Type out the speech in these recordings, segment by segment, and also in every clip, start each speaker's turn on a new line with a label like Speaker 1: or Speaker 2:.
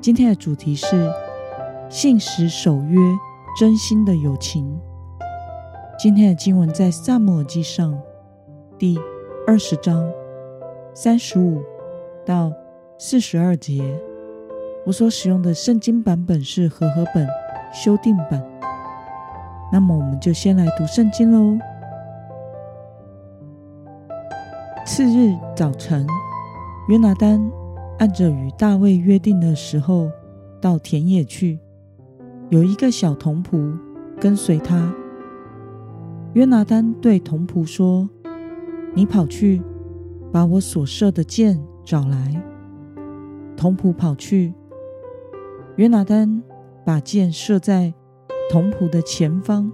Speaker 1: 今天的主题是信实守约，真心的友情。今天的经文在撒母耳记上第二十章三十五到四十二节，我所使用的圣经版本是和合本修订版。那么，我们就先来读圣经喽。次日早晨，约拿单按着与大卫约定的时候，到田野去，有一个小童仆跟随他。约拿单对童仆说：“你跑去，把我所射的箭找来。”童仆跑去，约拿单把箭射在童仆的前方。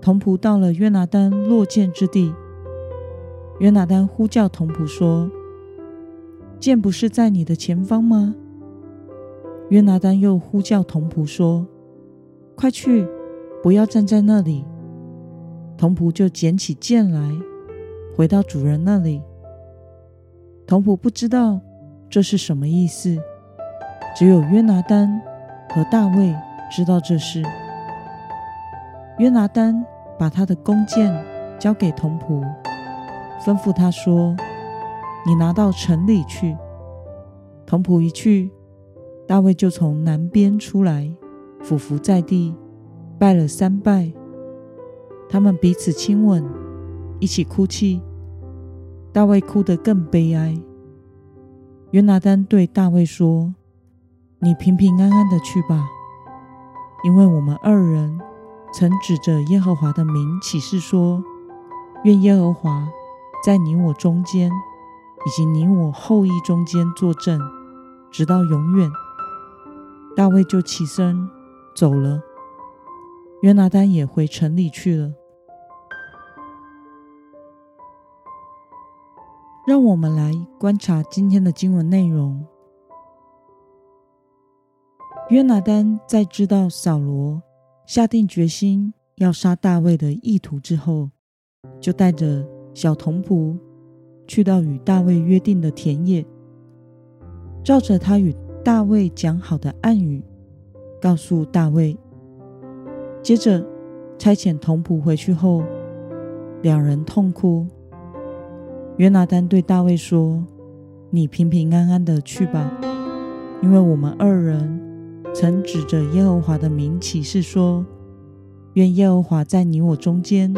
Speaker 1: 童仆到了约拿单落箭之地，约拿单呼叫童仆说：“箭不是在你的前方吗？”约拿单又呼叫童仆说：“快去，不要站在那里。”童仆就捡起箭来，回到主人那里。童仆不知道。这是什么意思？只有约拿单和大卫知道这事。约拿单把他的弓箭交给童仆，吩咐他说：“你拿到城里去。”童仆一去，大卫就从南边出来，俯伏在地，拜了三拜。他们彼此亲吻，一起哭泣。大卫哭得更悲哀。约拿单对大卫说：“你平平安安的去吧，因为我们二人曾指着耶和华的名起誓说，愿耶和华在你我中间，以及你我后裔中间作证，直到永远。”大卫就起身走了，约拿单也回城里去了。让我们来观察今天的经文内容。约拿单在知道扫罗下定决心要杀大卫的意图之后，就带着小童仆去到与大卫约定的田野，照着他与大卫讲好的暗语，告诉大卫。接着差遣童仆回去后，两人痛哭。约拿单对大卫说：“你平平安安的去吧，因为我们二人曾指着耶和华的名起誓说，愿耶和华在你我中间，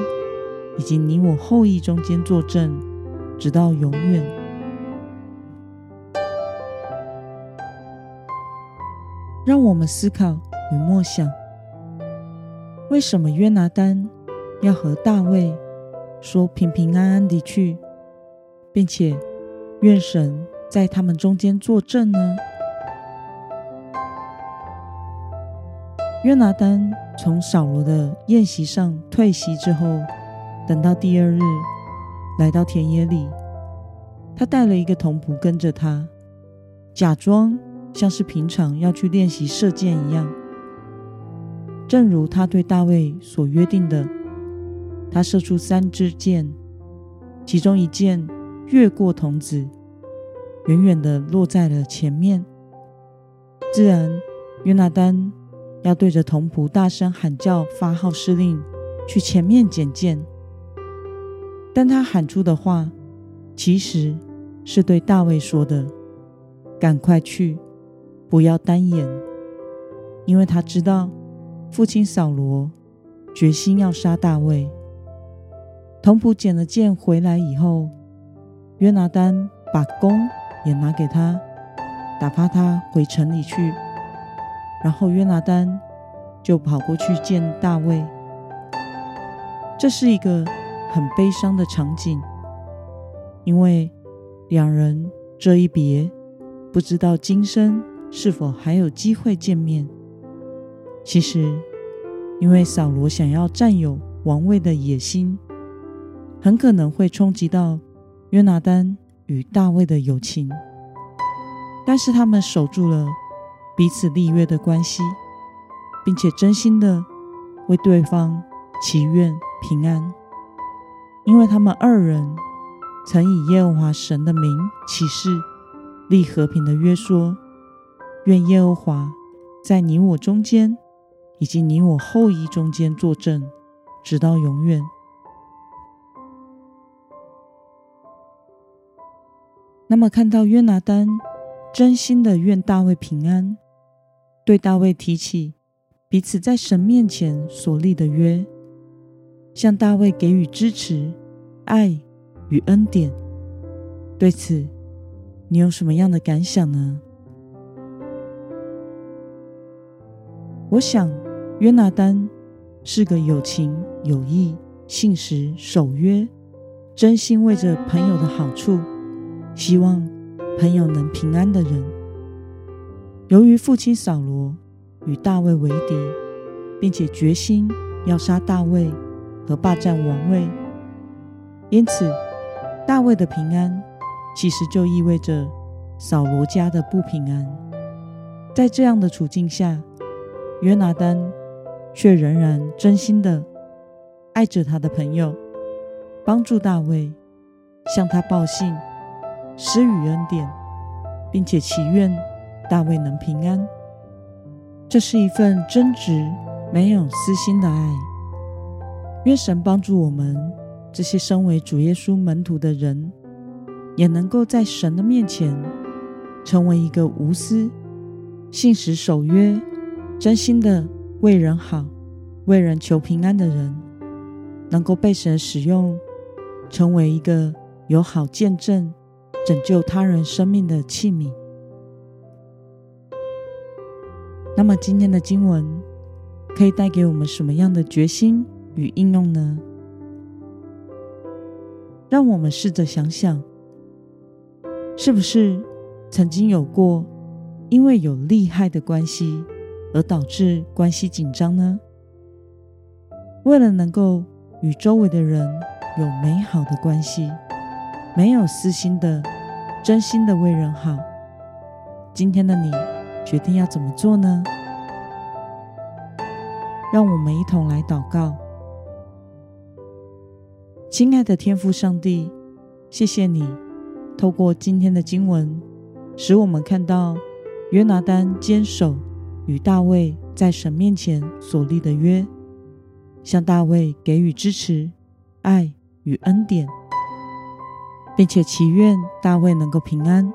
Speaker 1: 以及你我后裔中间作证，直到永远。”让我们思考与默想：为什么约拿丹要和大卫说平平安安离去？并且愿神在他们中间作证呢？约拿丹从扫罗的宴席上退席之后，等到第二日来到田野里，他带了一个童仆跟着他，假装像是平常要去练习射箭一样。正如他对大卫所约定的，他射出三支箭，其中一箭。越过童子，远远地落在了前面。自然，约拿单要对着童仆大声喊叫，发号施令，去前面捡箭。但他喊出的话，其实是对大卫说的：“赶快去，不要耽延。”因为他知道父亲扫罗决心要杀大卫。童仆捡了剑回来以后，约拿单把弓也拿给他，打发他回城里去。然后约拿单就跑过去见大卫。这是一个很悲伤的场景，因为两人这一别，不知道今生是否还有机会见面。其实，因为扫罗想要占有王位的野心，很可能会冲击到约拿单与大卫的友情。但是他们守住了彼此立约的关系，并且真心的为对方祈愿平安，因为他们二人曾以耶和华神的名起誓立和平的约说：愿耶和华在你我中间，以及你我后裔中间作证，直到永远。那么，看到约拿单真心的愿大卫平安，对大卫提起彼此在神面前所立的约，向大卫给予支持、爱与恩典。对此，你有什么样的感想呢？我想，约拿单是个有情有义、信实守约、真心为着朋友的好处，希望朋友能平安的人。由于父亲扫罗与大卫为敌，并且决心要杀大卫和霸占王位，因此大卫的平安其实就意味着扫罗家的不平安。在这样的处境下，约拿单却仍然真心的爱着他的朋友，帮助大卫，向他报信，施予恩典，并且祈愿大卫能平安。这是一份真挚、没有私心的爱。愿神帮助我们这些身为主耶稣门徒的人，也能够在神的面前成为一个无私、信实守约、真心的。为人好、为人求平安的人，能够被神使用，成为一个有好见证、拯救他人生命的器皿。那么，今天的经文可以带给我们什么样的决心与应用呢？让我们试着想想，是不是曾经有过因为有利害的关系，而导致关系紧张呢？为了能够与周围的人有美好的关系，没有私心的、真心的为人好，今天的你决定要怎么做呢？让我们一同来祷告。亲爱的天父上帝，谢谢你透过今天的经文，使我们看到约拿单坚守。与大卫在神面前所立的约，向大卫给予支持、爱与恩典，并且祈愿大卫能够平安。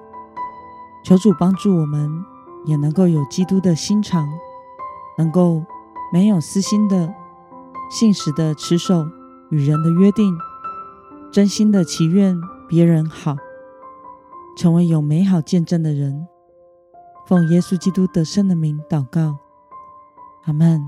Speaker 1: 求主帮助我们，也能够有基督的心肠，能够没有私心的、信实的持守与人的约定，真心的祈愿别人好，成为有美好见证的人。奉耶稣基督得胜的名祷告，阿门。